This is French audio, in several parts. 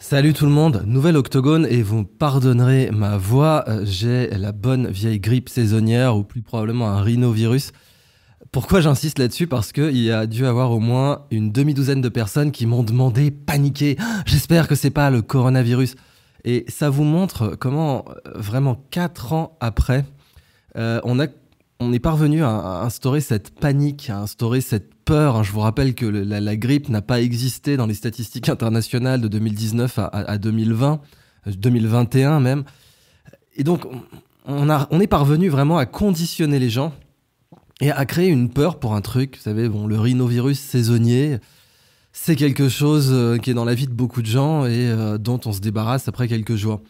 Salut tout le monde, nouvel octogone et vous pardonnerez ma voix, euh, j'ai la bonne vieille grippe saisonnière ou plus probablement un rhinovirus. Pourquoi j'insiste là-dessus? Parce qu'il y a dû avoir au moins une demi-douzaine de personnes qui m'ont demandé, paniqué, j'espère que c'est pas le coronavirus. Et ça vous montre comment, euh, vraiment, quatre ans après, euh, on, a, on est parvenu à, instaurer cette panique, à instaurer cette peur. Je vous rappelle que la, grippe n'a pas existé dans les statistiques internationales de 2019 à, 2020, 2021 euh, même. Et donc, on, a, on est parvenu vraiment à conditionner les gens et à créer une peur pour un truc. Vous savez, bon, le rhinovirus saisonnier, c'est quelque chose euh, qui est dans la vie de beaucoup de gens et euh, dont on se débarrasse après quelques jours.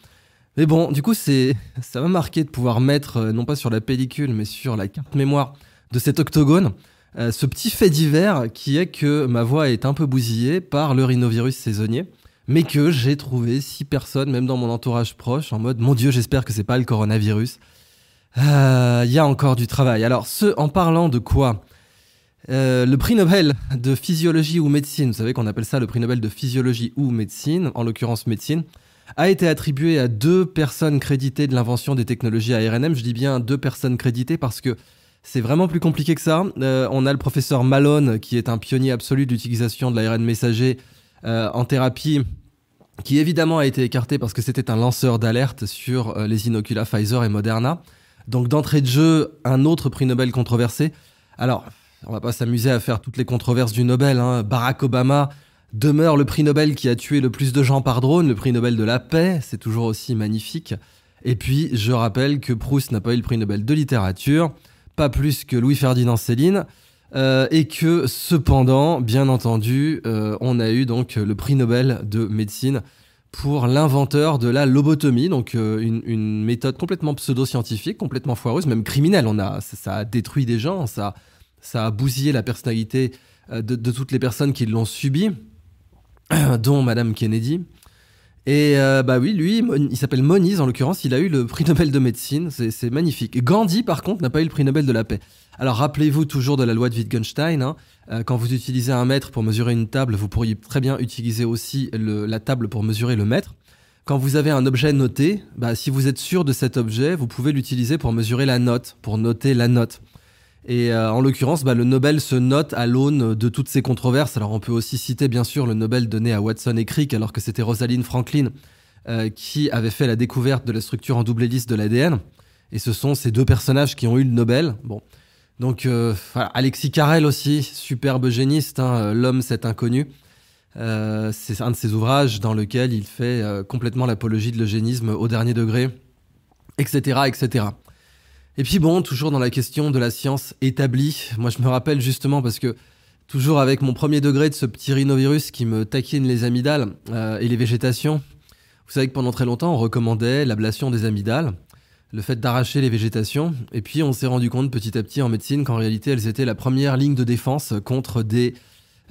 Mais bon, du coup, c'est, ça m'a marqué de pouvoir mettre, euh, non pas sur la pellicule, mais sur la carte mémoire de cet octogone, ce petit fait divers qui est que ma voix est un peu bousillée par le rhinovirus saisonnier, mais que j'ai trouvé six personnes, même dans mon entourage proche, en mode Mon Dieu, j'espère que c'est pas le coronavirus. Il y a encore du travail. Alors, ce, en parlant de quoi? Euh, le prix Nobel de physiologie ou médecine, vous savez qu'on appelle ça le prix Nobel de physiologie ou médecine, en l'occurrence médecine, a été attribué à deux personnes créditées de l'invention des technologies ARNM. Je dis bien deux personnes créditées parce que c'est vraiment plus compliqué que ça. Euh, on a le professeur Malone, qui est un pionnier absolu d'utilisation de l'ARN messager euh, en thérapie, qui évidemment a été écarté parce que c'était un lanceur d'alerte sur les inoculats Pfizer et Moderna. Donc d'entrée de jeu, un autre prix Nobel controversé. Alors, on va pas s'amuser à faire toutes les controverses du Nobel. Hein. Barack Obama demeure le prix Nobel qui a tué le plus de gens par drone, le prix Nobel de la paix, c'est toujours aussi magnifique. Et puis, je rappelle que Proust n'a pas eu le prix Nobel de littérature, pas plus que Louis-Ferdinand Céline, euh, et que cependant, bien entendu, euh, on a eu donc le prix Nobel de médecine pour l'inventeur de la lobotomie, donc euh, une, méthode complètement pseudo-scientifique, complètement foireuse, même criminelle. On a, ça, a détruit des gens, ça, ça a bousillé la personnalité euh, de, toutes les personnes qui l'ont subi, dont Madame Kennedy. Et euh, bah oui, lui, il s'appelle Moniz en l'occurrence, il a eu le prix Nobel de médecine, c'est magnifique. Gandhi, par contre, n'a pas eu le prix Nobel de la paix. Alors rappelez-vous toujours de la loi de Wittgenstein, hein. euh, quand vous utilisez un mètre pour mesurer une table, vous pourriez très bien utiliser aussi la table pour mesurer le mètre. Quand vous avez un objet noté, bah, si vous êtes sûr de cet objet, vous pouvez l'utiliser pour mesurer la note, pour noter la note. Et euh, en l'occurrence, bah, le Nobel se note à l'aune de toutes ces controverses. Alors on peut aussi citer bien sûr le Nobel donné à Watson et Crick alors que c'était Rosalind Franklin euh, qui avait fait la découverte de la structure en double hélice de l'ADN. Et ce sont ces deux personnages qui ont eu le Nobel. Bon. Donc euh, Alexis Carrel aussi, superbe géniste, hein, L'homme cet inconnu. c'est un de ses ouvrages dans lequel il fait complètement l'apologie de l'eugénisme au dernier degré, etc., etc. Et puis bon, toujours dans la question de la science établie, moi je me rappelle justement parce que toujours avec mon premier degré de ce petit rhinovirus qui me taquine les amygdales euh, et les végétations, vous savez que pendant très longtemps on recommandait l'ablation des amygdales, le fait d'arracher les végétations, et puis on s'est rendu compte petit à petit en médecine qu'en réalité elles étaient la première ligne de défense contre des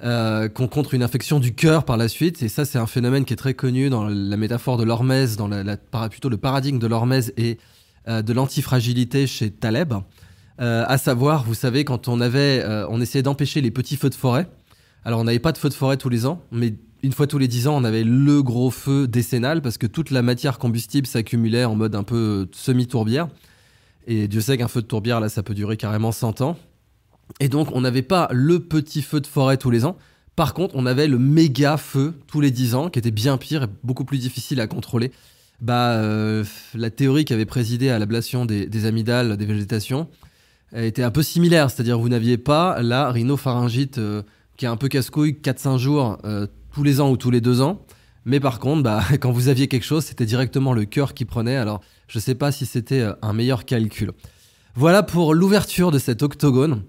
euh, contre une infection du cœur par la suite. Et ça, c'est un phénomène qui est très connu dans la métaphore de l'hormèse, dans plutôt le paradigme de l'hormèse et de l'antifragilité chez Taleb. Euh, à savoir, vous savez, quand on avait, euh, on essayait d'empêcher les petits feux de forêt. Alors, on n'avait pas de feux de forêt tous les ans, mais une fois tous les dix ans, on avait le gros feu décennal parce que toute la matière combustible s'accumulait en mode un peu semi-tourbière. Et Dieu sait qu'un feu de tourbière, là, ça peut durer carrément 100 ans. Et donc, on n'avait pas le petit feu de forêt tous les ans. Par contre, on avait le méga feu tous les 10 ans, qui était bien pire et beaucoup plus difficile à contrôler bah, euh, la théorie qui avait présidé à l'ablation des, amygdales des végétations était un peu similaire, c'est-à-dire vous n'aviez pas la rhinopharyngite euh, qui est un peu casse-couille 4-5 jours euh, tous les ans ou tous les deux ans, mais par contre, bah, quand vous aviez quelque chose, c'était directement le cœur qui prenait, alors je ne sais pas si c'était un meilleur calcul. Voilà pour l'ouverture de cet octogone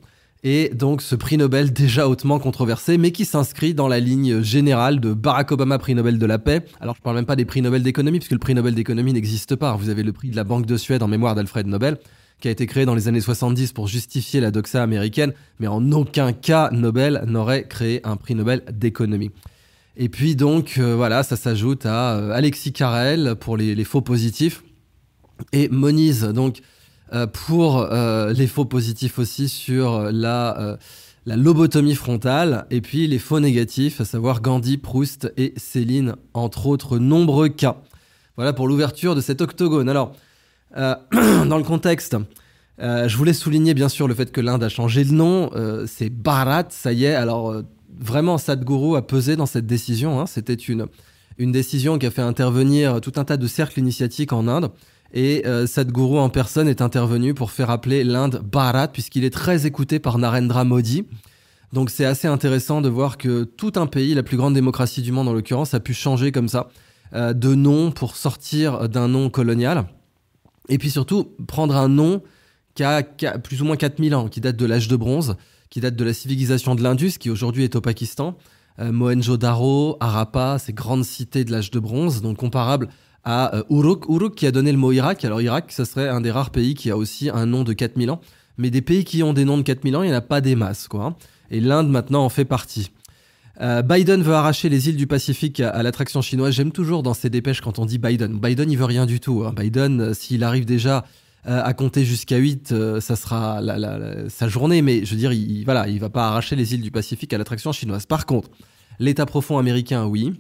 et donc ce prix Nobel déjà hautement controversé, mais qui s'inscrit dans la ligne générale de Barack Obama, prix Nobel de la paix. Alors je parle même pas des prix Nobel d'économie, puisque le prix Nobel d'économie n'existe pas. Vous avez le prix de la Banque de Suède en mémoire d'Alfred Nobel, qui a été créé dans les années 70 pour justifier la doxa américaine, mais en aucun cas Nobel n'aurait créé un prix Nobel d'économie. Et puis donc euh, voilà, ça s'ajoute à euh, Alexis Carrel pour les, les, faux positifs et Moniz donc pour euh, les faux positifs aussi sur la la lobotomie frontale, et puis les faux négatifs, à savoir Gandhi, Proust et Céline, entre autres nombreux cas. Voilà pour l'ouverture de cet octogone. Alors, euh, dans le contexte, euh, je voulais souligner bien sûr le fait que l'Inde a changé de nom. Euh, c'est Bharat, ça y est. Alors, vraiment, Sadhguru a pesé dans cette décision. Hein. C'était une, une décision qui a fait intervenir tout un tas de cercles initiatiques en Inde. Et euh, Sadhguru en personne est intervenu pour faire appeler l'Inde Bharat, puisqu'il est très écouté par Narendra Modi. Donc c'est assez intéressant de voir que tout un pays, la plus grande démocratie du monde en l'occurrence, a pu changer comme ça euh, de nom pour sortir d'un nom colonial. Et puis surtout, prendre un nom qui a, plus ou moins 4000 ans, qui date de l'âge de bronze, qui date de la civilisation de l'Indus, qui aujourd'hui est au Pakistan. Euh, Mohenjo-Daro, Harappa, ces grandes cités de l'âge de bronze, donc comparables à euh, Uruk. Uruk qui a donné le mot Irak. Alors Irak, ce serait un des rares pays qui a aussi un nom de 4000 ans. Mais des pays qui ont des noms de 4000 ans, il n'y en a pas des masses. quoi. Hein. Et l'Inde maintenant en fait partie. Euh, Biden veut arracher les îles du Pacifique à, l'attraction chinoise. J'aime toujours dans ces dépêches quand on dit Biden. Biden, il veut rien du tout. Hein. Biden, euh, s'il arrive déjà à compter jusqu'à 8, ça sera sa journée. Mais je veux dire, il, voilà, il va pas arracher les îles du Pacifique à l'attraction chinoise. Par contre, l'État profond américain, oui.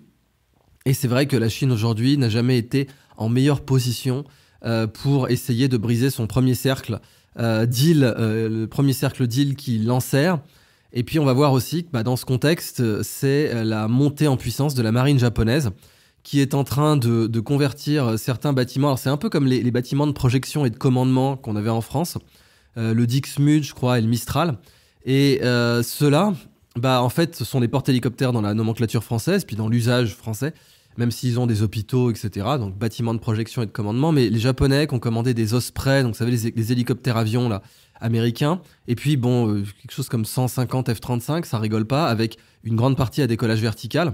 Et c'est vrai que la Chine aujourd'hui n'a jamais été en meilleure position euh, pour essayer de briser son premier cercle euh, deal, euh, le premier cercle deal qui l'enserre. Et puis on va voir aussi que bah, dans ce contexte, c'est la montée en puissance de la marine japonaise qui est en train de, convertir certains bâtiments. Alors c'est un peu comme les, les, bâtiments de projection et de commandement qu'on avait en France, le Dixmude je crois, et le Mistral. Et ceux-là, bah, en fait, ce sont des porte-hélicoptères dans la nomenclature française, puis dans l'usage français même s'ils ont des hôpitaux, etc. Donc bâtiments de projection et de commandement. Mais les Japonais qui ont commandé des Osprey, donc vous savez, les, hélicoptères avions là, américains. Et puis, bon, euh, quelque chose comme 150 F-35, ça rigole pas, avec une grande partie à décollage vertical,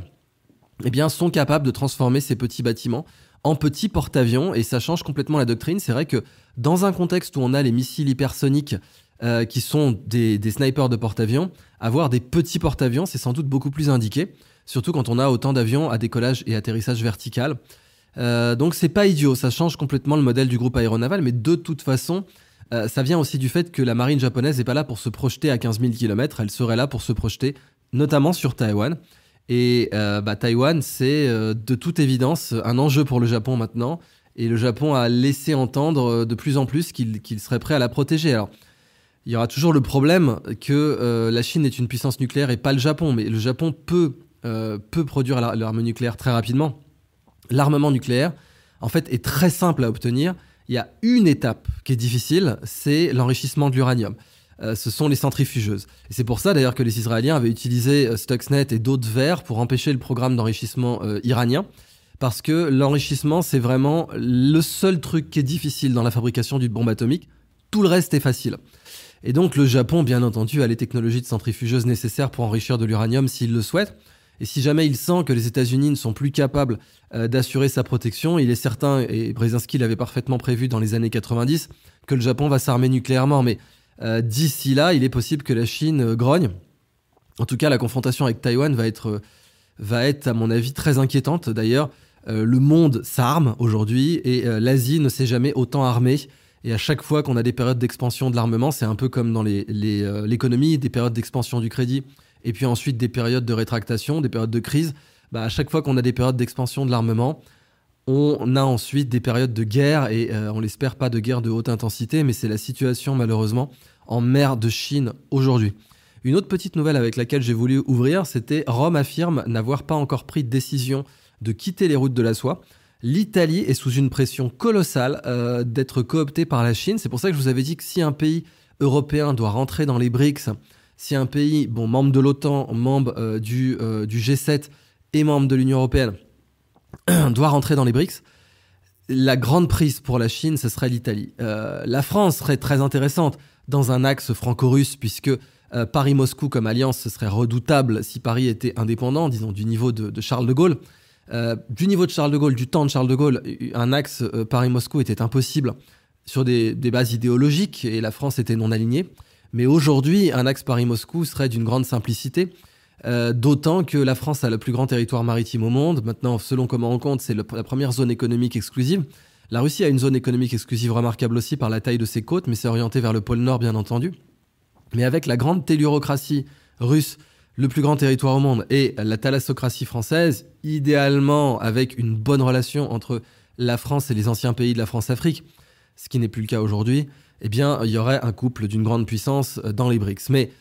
eh bien, sont capables de transformer ces petits bâtiments en petits porte-avions. Et ça change complètement la doctrine. C'est vrai que dans un contexte où on a les missiles hypersoniques euh, qui sont des, snipers de porte-avions, avoir des petits porte-avions, c'est sans doute beaucoup plus indiqué surtout quand on a autant d'avions à décollage et atterrissage vertical. Euh, donc c'est pas idiot, ça change complètement le modèle du groupe aéronaval, mais de toute façon, euh, ça vient aussi du fait que la marine japonaise n'est pas là pour se projeter à 15 000 km, elle serait là pour se projeter notamment sur Taïwan. Et euh, bah, Taïwan, c'est de toute évidence un enjeu pour le Japon maintenant. Et le Japon a laissé entendre de plus en plus qu'il serait prêt à la protéger. Alors, il y aura toujours le problème que la Chine est une puissance nucléaire et pas le Japon. Mais le Japon peut euh, peut produire l'arme nucléaire très rapidement. L'armement nucléaire, en fait, est très simple à obtenir. Il y a une étape qui est difficile, c'est l'enrichissement de l'uranium. Euh, ce sont les centrifugeuses. Et c'est pour ça d'ailleurs que les Israéliens avaient utilisé euh, Stuxnet et d'autres verres pour empêcher le programme d'enrichissement iranien. Parce que l'enrichissement, c'est vraiment le seul truc qui est difficile dans la fabrication d'une bombe atomique. Tout le reste est facile. Et donc le Japon, bien entendu, a les technologies de centrifugeuse nécessaires pour enrichir de l'uranium s'il le souhaite. Et si jamais il sent que les États-Unis ne sont plus capables euh, d'assurer sa protection, il est certain, et Brzezinski l'avait parfaitement prévu dans les années 90, que le Japon va s'armer nucléairement. Mais euh, d'ici là, il est possible que la Chine euh, grogne. En tout cas, la confrontation avec Taïwan va être, va être à mon avis, très inquiétante. D'ailleurs, le monde s'arme aujourd'hui et l'Asie ne s'est jamais autant armée. Et à chaque fois qu'on a des périodes d'expansion de l'armement, c'est un peu comme dans l'économie, les, des périodes d'expansion du crédit et puis ensuite des périodes de rétractation, des périodes de crise, bah, à chaque fois qu'on a des périodes d'expansion de l'armement, on a ensuite des périodes de guerre, et euh, on l'espère pas de guerre de haute intensité, mais c'est la situation malheureusement en mer de Chine aujourd'hui. Une autre petite nouvelle avec laquelle j'ai voulu ouvrir, c'était Rome affirme n'avoir pas encore pris de décision de quitter les routes de la soie. L'Italie est sous une pression colossale euh, d'être cooptée par la Chine. C'est pour ça que je vous avais dit que si un pays européen doit rentrer dans les BRICS, si un pays, bon, membre de l'OTAN, membre euh, du, euh, du, G7 et membre de l'Union européenne, doit rentrer dans les BRICS, la grande prise pour la Chine, ce serait l'Italie. La France serait très intéressante dans un axe franco-russe, puisque Paris-Moscou comme alliance, ce serait redoutable si Paris était indépendant, disons, du niveau de, Charles de Gaulle. Du niveau de Charles de Gaulle, du temps de Charles de Gaulle, un axe Paris-Moscou était impossible sur des, des, bases idéologiques et la France était non alignée. Mais aujourd'hui, un axe Paris-Moscou serait d'une grande simplicité. Euh, d'autant que la France a le plus grand territoire maritime au monde. Maintenant, selon comment on compte, c'est la première zone économique exclusive. La Russie a une zone économique exclusive remarquable aussi par la taille de ses côtes, mais c'est orienté vers le pôle Nord, bien entendu. Mais avec la grande tellurocratie russe, le plus grand territoire au monde, et la thalassocratie française, idéalement avec une bonne relation entre la France et les anciens pays de la France-Afrique, ce qui n'est plus le cas aujourd'hui, eh bien, il y aurait un couple d'une grande puissance dans les BRICS. Mais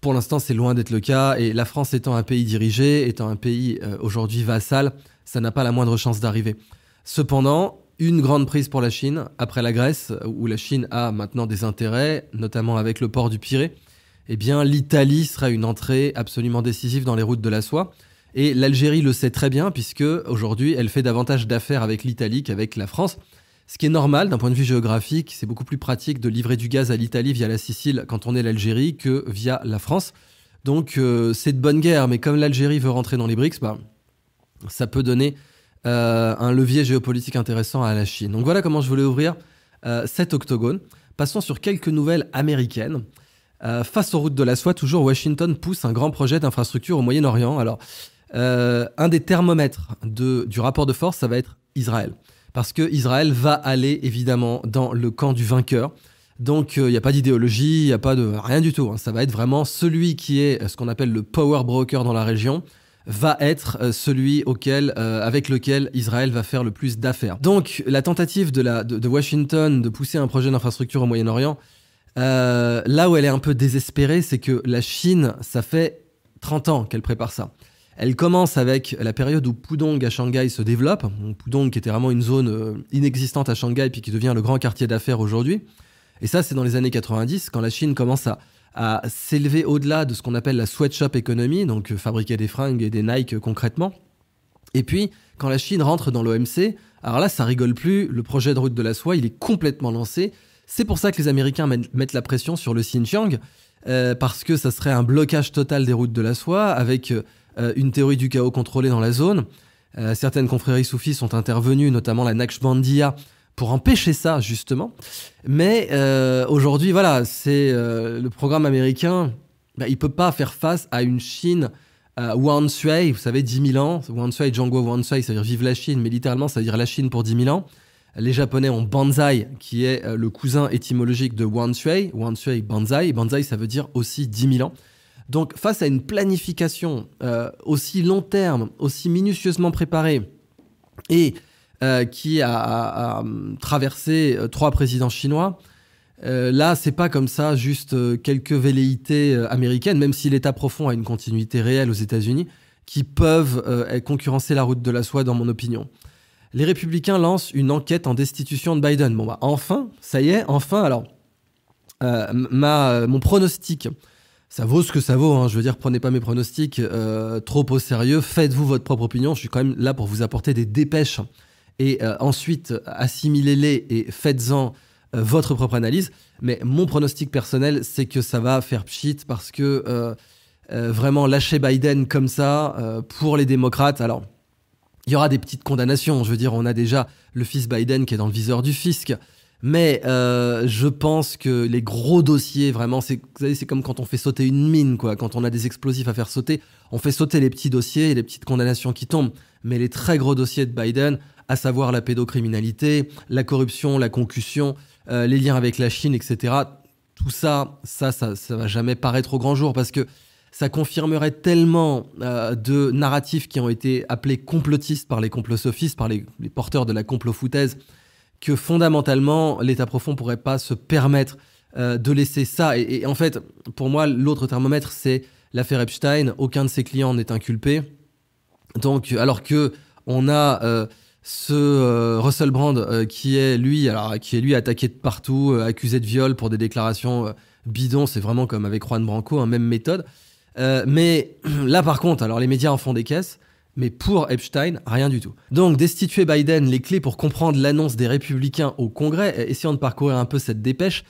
pour l'instant, c'est loin d'être le cas, et la France étant un pays dirigé, étant un pays euh, aujourd'hui vassal, ça n'a pas la moindre chance d'arriver. Cependant, une grande prise pour la Chine, après la Grèce, où la Chine a maintenant des intérêts, notamment avec le port du Pirée, eh bien l'Italie sera une entrée absolument décisive dans les routes de la soie. Et l'Algérie le sait très bien, puisque aujourd'hui, elle fait davantage d'affaires avec l'Italie qu'avec la France. Ce qui est normal d'un point de vue géographique, c'est beaucoup plus pratique de livrer du gaz à l'Italie via la Sicile quand on est l'Algérie que via la France. Donc euh, c'est de bonne guerre, mais comme l'Algérie veut rentrer dans les BRICS, bah, ça peut donner euh, un levier géopolitique intéressant à la Chine. Donc voilà comment je voulais ouvrir euh, cet octogone. Passons sur quelques nouvelles américaines. Euh, face aux routes de la soie, toujours Washington pousse un grand projet d'infrastructure au Moyen-Orient. Alors, un des thermomètres du rapport de force, ça va être Israël. Parce que Israël va aller évidemment dans le camp du vainqueur. Donc il n'y a pas d'idéologie, il n'y a pas de rien du tout. Hein. Ça va être vraiment celui qui est ce qu'on appelle le power broker dans la région, va être euh, celui auquel, euh, avec lequel Israël va faire le plus d'affaires. Donc la tentative de, Washington de pousser un projet d'infrastructure au Moyen-Orient, euh, là où elle est un peu désespérée, c'est que la Chine, ça fait 30 ans qu'elle prépare ça. Elle commence avec la période où Pudong à Shanghai se développe. Pudong qui était vraiment une zone inexistante à Shanghai puis qui devient le grand quartier d'affaires aujourd'hui. Et ça, c'est dans les années 90, quand la Chine commence à, s'élever au-delà de ce qu'on appelle la sweatshop économie, donc euh, fabriquer des fringues et des Nike euh, concrètement. Et puis, quand la Chine rentre dans l'OMC, alors là, ça rigole plus, le projet de route de la soie, il est complètement lancé. C'est pour ça que les Américains mettent la pression sur le Xinjiang, euh, parce que ça serait un blocage total des routes de la soie, avec une théorie du chaos contrôlée dans la zone. certaines confréries soufis sont intervenues, notamment la Naqshbandiya, pour empêcher ça justement. Mais euh, aujourd'hui, voilà, c'est euh, le programme américain. Bah, il peut pas faire face à une Chine euh, Wan Sui, vous savez, 10 000 ans. Wan Sui, Django Sui, ça veut dire vive la Chine, mais littéralement, ça veut dire la Chine pour 10 000 ans. Les Japonais ont Banzai, qui est euh, le cousin étymologique de Wan Sui. Wan Sui, Banzai. Banzai, ça veut dire aussi 10 000 ans. Donc, face à une planification aussi long terme, aussi minutieusement préparée, et euh, qui a, traversé euh, trois présidents chinois. Euh, là, c'est pas comme ça, juste quelques velléités américaines, même si l'État profond a une continuité réelle aux États-Unis, qui peuvent concurrencer la route de la soie, dans mon opinion. Les républicains lancent une enquête en destitution de Biden. Bon, bah, enfin, ça y est, enfin, alors, ma, mon pronostic, ça vaut ce que ça vaut. Hein. Je veux dire, prenez pas mes pronostics trop au sérieux. Faites-vous votre propre opinion. Je suis quand même là pour vous apporter des dépêches et euh, ensuite assimilez-les et faites-en euh, votre propre analyse. Mais mon pronostic personnel, c'est que ça va faire pchit parce que euh, vraiment lâcher Biden comme ça pour les démocrates, alors il y aura des petites condamnations. Je veux dire, on a déjà le fils Biden qui est dans le viseur du fisc. Mais je pense que les gros dossiers, vraiment, c'est, c'est comme quand on fait sauter une mine, quoi. Quand on a des explosifs à faire sauter, on fait sauter les petits dossiers et les petites condamnations qui tombent. Mais les très gros dossiers de Biden, à savoir la pédocriminalité, la corruption, la concussion, euh, les liens avec la Chine, etc. Tout ça, ça, ça, ça va jamais paraître au grand jour parce que ça confirmerait tellement euh, de narratifs qui ont été appelés complotistes par les complosophistes, par les, porteurs de la complofoutaise, que fondamentalement, l'État profond pourrait pas se permettre euh, de laisser ça. Et, en fait, pour moi, l'autre thermomètre, c'est l'affaire Epstein. Aucun de ses clients n'est inculpé. Donc, alors que on a ce euh, Russell Brand qui est lui alors qui est lui attaqué de partout accusé de viol pour des déclarations bidons c'est vraiment comme avec Juan Branco hein, même méthode mais là par contre alors les médias en font des caisses mais pour Epstein, rien du tout. Donc, destituer Biden, les clés pour comprendre l'annonce des républicains au Congrès, essayons de parcourir un peu cette dépêche.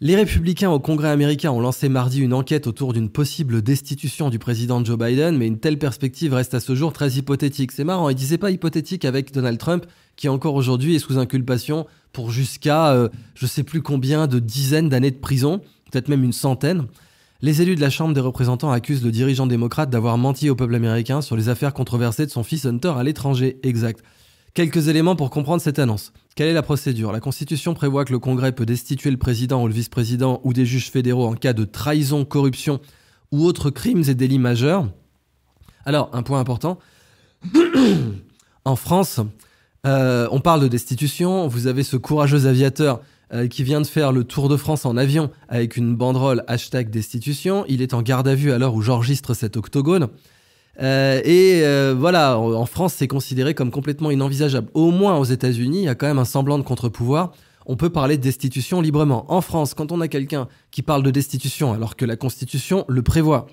Les républicains au Congrès américain ont lancé mardi une enquête autour d'une possible destitution du président Joe Biden, mais une telle perspective reste à ce jour très hypothétique. C'est marrant, ils disaient pas hypothétique avec Donald Trump, qui encore aujourd'hui est sous inculpation pour jusqu'à euh, je sais plus combien de dizaines d'années de prison, peut-être même une centaine. Les élus de la Chambre des représentants accusent le dirigeant démocrate d'avoir menti au peuple américain sur les affaires controversées de son fils Hunter à l'étranger. Exact. Quelques éléments pour comprendre cette annonce. Quelle est la procédure? La Constitution prévoit que le Congrès peut destituer le président ou le vice-président ou des juges fédéraux en cas de trahison, corruption ou autres crimes et délits majeurs. Alors, un point important. en France, euh, on parle de destitution. Vous avez ce courageux aviateur euh, qui vient de faire le tour de France en avion avec une banderole hashtag destitution. Il est en garde à vue à l'heure où j'enregistre cet octogone. Euh, et voilà, en France, c'est considéré comme complètement inenvisageable. Au moins aux États-Unis, il y a quand même un semblant de contre-pouvoir. On peut parler de destitution librement. En France, quand on a quelqu'un qui parle de destitution alors que la Constitution le prévoit,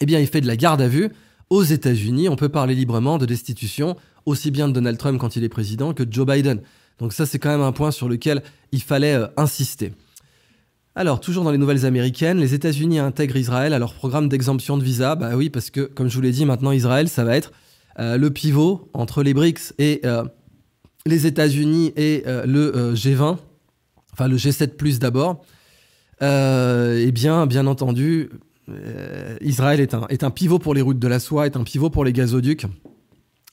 eh bien, il fait de la garde à vue. Aux États-Unis, on peut parler librement de destitution, aussi bien de Donald Trump quand il est président que de Joe Biden. Donc ça, c'est quand même un point sur lequel il fallait euh, insister. Alors, toujours dans les nouvelles américaines, les États-Unis intègrent Israël à leur programme d'exemption de visa. Bah oui, parce que, comme je vous l'ai dit, maintenant Israël, ça va être euh, le pivot entre les BRICS et euh, les États-Unis et le G20, enfin le G7 d'abord. eh bien, bien entendu, Israël est un, est un pivot pour les routes de la soie, est un pivot pour les gazoducs.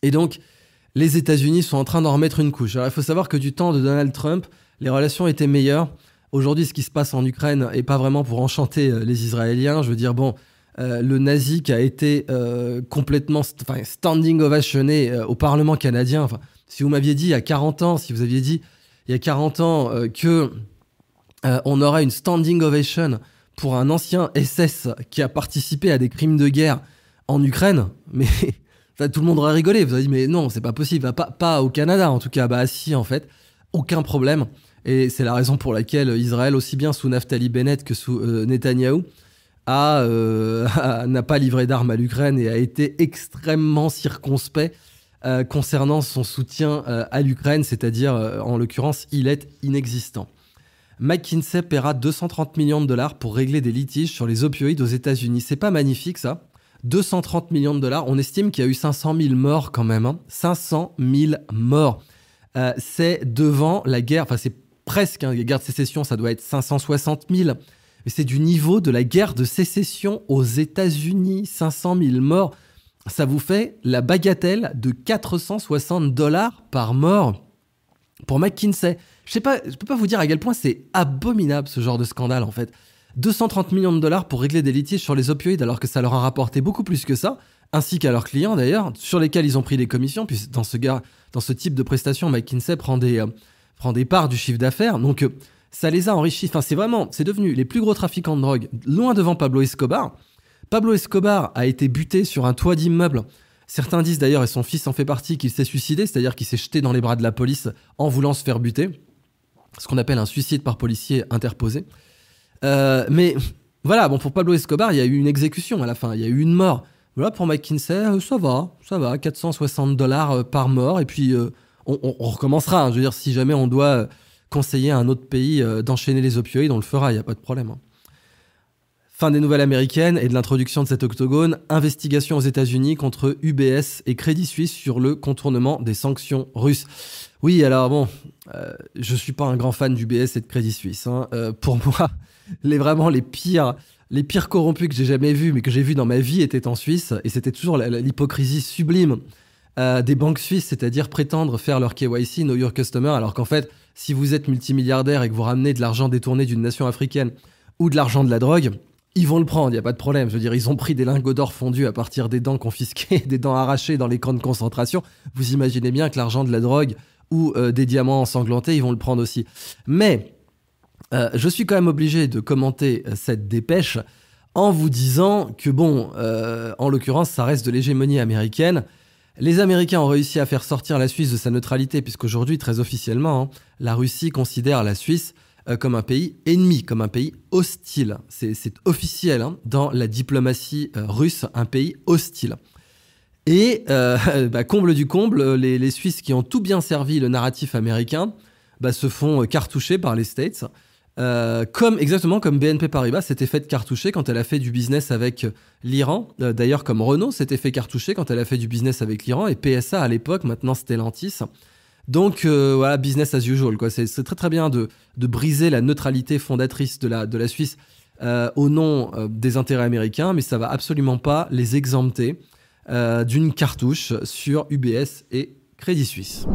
Et donc, les États-Unis sont en train d'en remettre une couche. Alors, il faut savoir que du temps de Donald Trump, les relations étaient meilleures. Aujourd'hui, ce qui se passe en Ukraine n'est pas vraiment pour enchanter euh, les Israéliens. Je veux dire, bon, euh, le nazi qui a été euh, complètement standing ovationné au Parlement canadien. Si vous m'aviez dit il y a 40 ans, si vous aviez dit il y a 40 ans que on aurait une standing ovation pour un ancien SS qui a participé à des crimes de guerre en Ukraine, mais tout le monde aurait rigolé. Vous avez dit, mais non, c'est pas possible. Pas, pas au Canada, en tout cas. Bah, si, en fait. Aucun problème. Et c'est la raison pour laquelle Israël, aussi bien sous Naftali Bennett que sous euh, Netanyahou, euh, n'a pas livré d'armes à l'Ukraine et a été extrêmement circonspect euh, concernant son soutien à l'Ukraine, c'est-à-dire, en l'occurrence, il est inexistant. McKinsey paiera 230 millions de dollars pour régler des litiges sur les opioïdes aux États-Unis. C'est pas magnifique ça 230 millions de dollars. On estime qu'il y a eu 500 000 morts quand même. 500 hein. 000 morts. Euh, c'est devant la guerre, enfin c'est presque, hein, la guerre de sécession, ça doit être 560 000. Mais c'est du niveau de la guerre de sécession aux États-Unis. 500 000 morts. Ça vous fait la bagatelle de 460 dollars par mort pour McKinsey. Je sais pas, je peux pas vous dire à quel point c'est abominable ce genre de scandale en fait. 230 millions de dollars pour régler des litiges sur les opioïdes alors que ça leur a rapporté beaucoup plus que ça, ainsi qu'à leurs clients d'ailleurs, sur lesquels ils ont pris des commissions, puis dans ce, gars, dans ce type de prestation, McKinsey prend des, euh, prend des parts du chiffre d'affaires, donc euh, ça les a enrichis, enfin c'est vraiment, c'est devenu les plus gros trafiquants de drogue, loin devant Pablo Escobar. Pablo Escobar a été buté sur un toit d'immeuble. Certains disent d'ailleurs, et son fils en fait partie, qu'il s'est suicidé, c'est-à-dire qu'il s'est jeté dans les bras de la police en voulant se faire buter. Ce qu'on appelle un suicide par policier interposé. Euh, mais voilà, bon, pour Pablo Escobar, il y a eu une exécution à la fin, il y a eu une mort. Voilà, pour McKinsey, euh, ça va, ça va, 460 dollars euh, par mort, et puis on, recommencera. Hein. je veux dire, si jamais on doit conseiller à un autre pays d'enchaîner les opioïdes, on le fera, il n'y a pas de problème. Hein. Fin des nouvelles américaines et de l'introduction de cet octogone, investigation aux États-Unis contre UBS et Crédit Suisse sur le contournement des sanctions russes. Oui, alors bon, je ne suis pas un grand fan d'UBS et de Crédit Suisse. Hein. pour moi, les vraiment les pires les pires corrompus que j'ai jamais vus, mais que j'ai vus dans ma vie, étaient en Suisse. Et c'était toujours l'hypocrisie sublime euh, des banques suisses, c'est-à-dire prétendre faire leur KYC, Know Your Customer, alors qu'en fait, si vous êtes multimilliardaire et que vous ramenez de l'argent détourné d'une nation africaine ou de l'argent de la drogue, ils vont le prendre, il n'y a pas de problème. Je veux dire, ils ont pris des lingots d'or fondus à partir des dents confisquées, des dents arrachées dans les camps de concentration. Vous imaginez bien que l'argent de la drogue ou euh, des diamants ensanglantés, ils vont le prendre aussi. Mais euh, je suis quand même obligé de commenter euh, cette dépêche en vous disant que, bon, euh, en l'occurrence, ça reste de l'hégémonie américaine. Les Américains ont réussi à faire sortir la Suisse de sa neutralité, puisqu'aujourd'hui, très officiellement, hein, la Russie considère la Suisse comme un pays ennemi, comme un pays hostile. C'est officiel hein, dans la diplomatie russe, un pays hostile. Et, bah, comble du comble, les, Suisses qui ont tout bien servi le narratif américain bah, se font cartoucher par les States. Euh, comme exactement comme BNP Paribas s'était fait cartoucher quand elle a fait du business avec l'Iran. Euh, d'ailleurs, comme Renault s'était fait cartoucher quand elle a fait du business avec l'Iran et PSA à l'époque, maintenant Stellantis. Donc euh, voilà, business as usual. C'est, très très bien de, de, briser la neutralité fondatrice de la, de la Suisse au nom des intérêts américains, mais ça va absolument pas les exempter d'une cartouche sur UBS et Crédit Suisse.